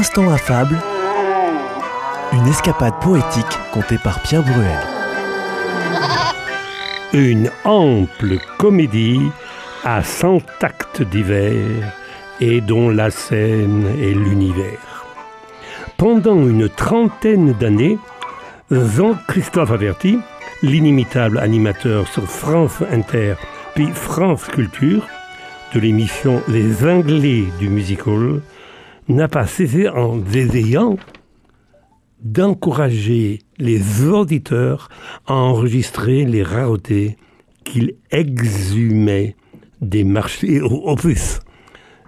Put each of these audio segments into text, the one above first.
instant affable, une escapade poétique contée par Pierre Bruel. Une ample comédie à cent actes divers et dont la scène est l'univers. Pendant une trentaine d'années, Jean-Christophe Averti, l'inimitable animateur sur France Inter puis France Culture, de l'émission Les Anglais du musical, n'a pas cessé en désignant d'encourager les auditeurs à enregistrer les raretés qu'il exhumait des marchés opus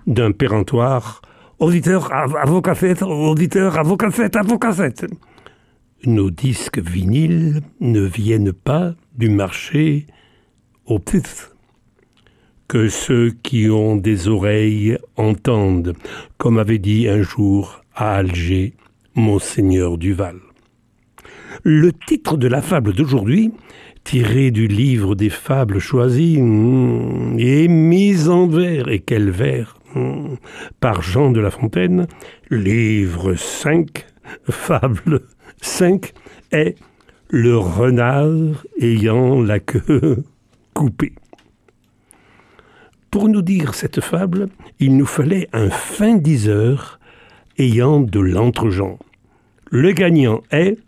d'un péremptoire auditeur à, cassettes, auditeur à vos à. Nos disques vinyles ne viennent pas du marché opus que ceux qui ont des oreilles entendent, comme avait dit un jour à Alger Monseigneur Duval. Le titre de la fable d'aujourd'hui, tiré du livre des fables choisies, hmm, est mis en vers, et quel vers, hmm, par Jean de La Fontaine, livre 5, fable 5, est le renard ayant la queue coupée. Pour nous dire cette fable, il nous fallait un fin diseur ayant de l'entre-gens. Le gagnant est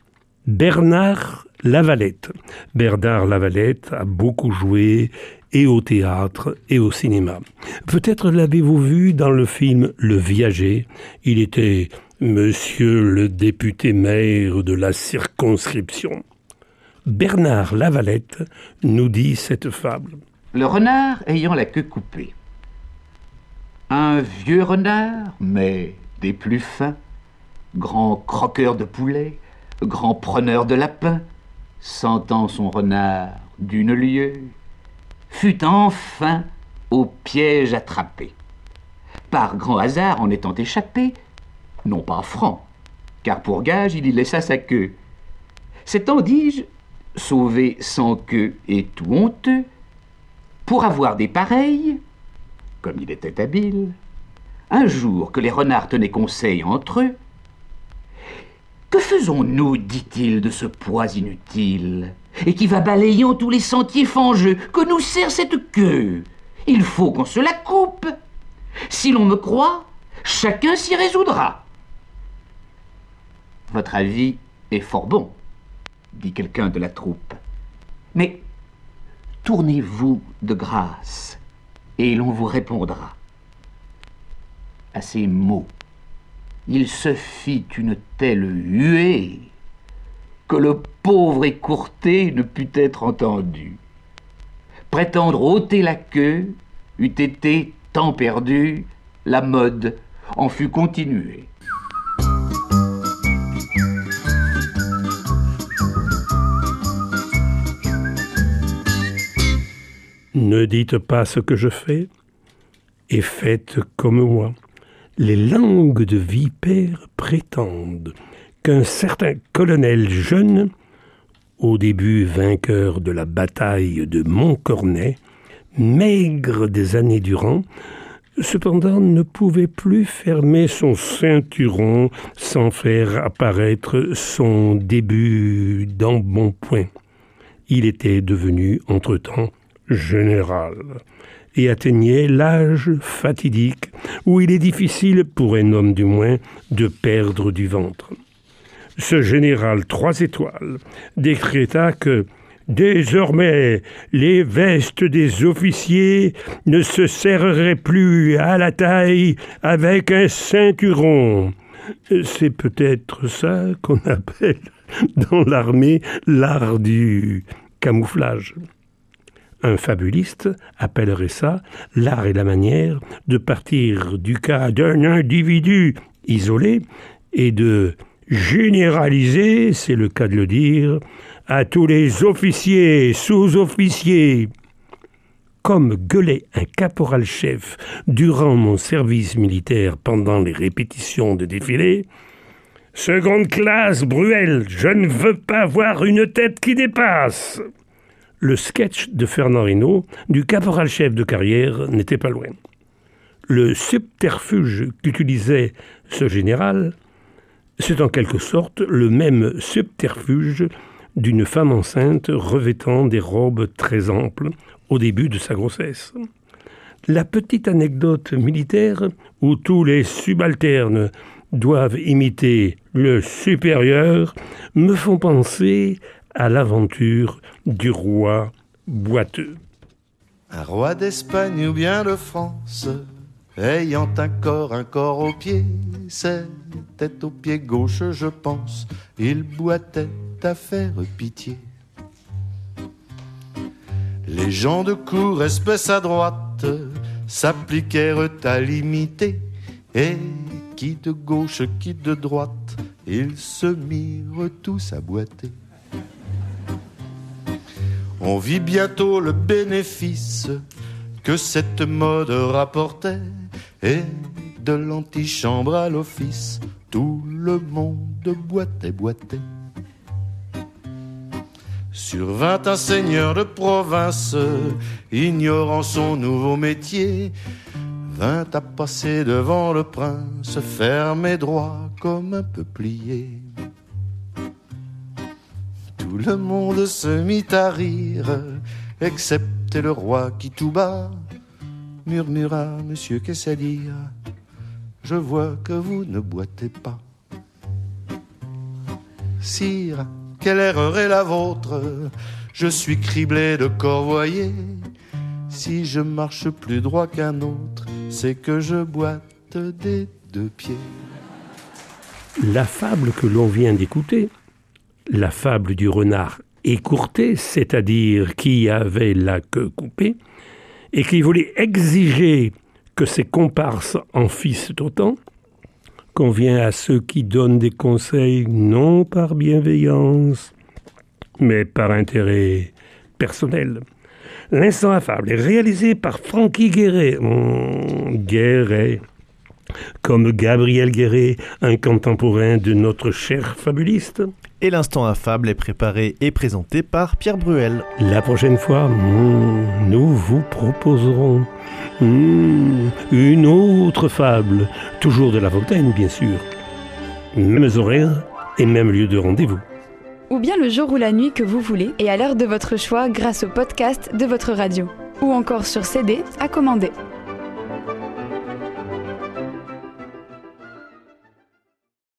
Bernard Lavalette. Bernard Lavalette a beaucoup joué et au théâtre et au cinéma. Peut-être l'avez-vous vu dans le film Le Viager. Il était monsieur le député maire de la circonscription. Bernard Lavalette nous dit cette fable le renard ayant la queue coupée. Un vieux renard, mais des plus fins, grand croqueur de poulet, grand preneur de lapin, sentant son renard d'une lieue, fut enfin au piège attrapé. Par grand hasard en étant échappé, non pas franc, car pour gage il y laissa sa queue. S'étant, dis-je, sauvé sans queue et tout honteux, pour avoir des pareils, comme il était habile, un jour que les renards tenaient conseil entre eux, Que faisons-nous, dit-il, de ce poids inutile, et qui va balayant tous les sentiers fangeux, que nous sert cette queue? Il faut qu'on se la coupe. Si l'on me croit, chacun s'y résoudra. Votre avis est fort bon, dit quelqu'un de la troupe. Mais Tournez-vous de grâce, et l'on vous répondra. À ces mots, il se fit une telle huée que le pauvre écourté ne put être entendu. Prétendre ôter la queue eût été temps perdu, la mode en fut continuée. Ne dites pas ce que je fais, et faites comme moi. Les langues de vipères prétendent qu'un certain colonel jeune, au début vainqueur de la bataille de Montcornet, maigre des années durant, cependant ne pouvait plus fermer son ceinturon sans faire apparaître son début d'embonpoint. Il était devenu entre-temps général et atteignait l'âge fatidique où il est difficile pour un homme du moins de perdre du ventre. Ce général trois étoiles décréta que Désormais, les vestes des officiers ne se serreraient plus à la taille avec un ceinturon. C'est peut-être ça qu'on appelle dans l'armée l'art du camouflage. Un fabuliste appellerait ça l'art et la manière de partir du cas d'un individu isolé et de généraliser, c'est le cas de le dire, à tous les officiers, sous-officiers. Comme gueulait un caporal-chef durant mon service militaire pendant les répétitions de défilé, Seconde classe, Bruel, je ne veux pas voir une tête qui dépasse le sketch de Fernand Rinaud, du caporal-chef de carrière, n'était pas loin. Le subterfuge qu'utilisait ce général, c'est en quelque sorte le même subterfuge d'une femme enceinte revêtant des robes très amples au début de sa grossesse. La petite anecdote militaire où tous les subalternes doivent imiter le supérieur me font penser à l'aventure du roi boiteux. Un roi d'Espagne ou bien de France, ayant un corps, un corps au pied, c'était au pied gauche, je pense, il boitait à faire pitié. Les gens de cour, espèce à droite, s'appliquèrent à l'imiter, et qui de gauche, qui de droite, ils se mirent tous à boiter. On vit bientôt le bénéfice que cette mode rapportait, et de l'antichambre à l'office, tout le monde boitait, boitait. Sur vingt un seigneur de province, ignorant son nouveau métier, vint à passer devant le prince, ferme et droit comme un peuplier. Tout le monde se mit à rire, excepté le roi qui tout bas murmura Monsieur, qu'est-ce à dire? Je vois que vous ne boitez pas. Sire, quelle erreur est la vôtre? Je suis criblé de corvoyer. Si je marche plus droit qu'un autre, c'est que je boite des deux pieds. La fable que l'on vient d'écouter, la fable du renard écourté, c'est-à-dire qui avait la queue coupée, et qui voulait exiger que ses comparses en fissent autant, convient à ceux qui donnent des conseils non par bienveillance, mais par intérêt personnel. L'instant affable est réalisé par Francky Guéret. Mmh, Guéret. Comme Gabriel Guéret, un contemporain de notre cher fabuliste. Et l'instant affable est préparé et présenté par Pierre Bruel. La prochaine fois, nous vous proposerons mmh, une autre fable, toujours de La Fontaine, bien sûr. Mêmes horaires et même lieu de rendez-vous ou bien le jour ou la nuit que vous voulez et à l'heure de votre choix grâce au podcast de votre radio, ou encore sur CD à commander.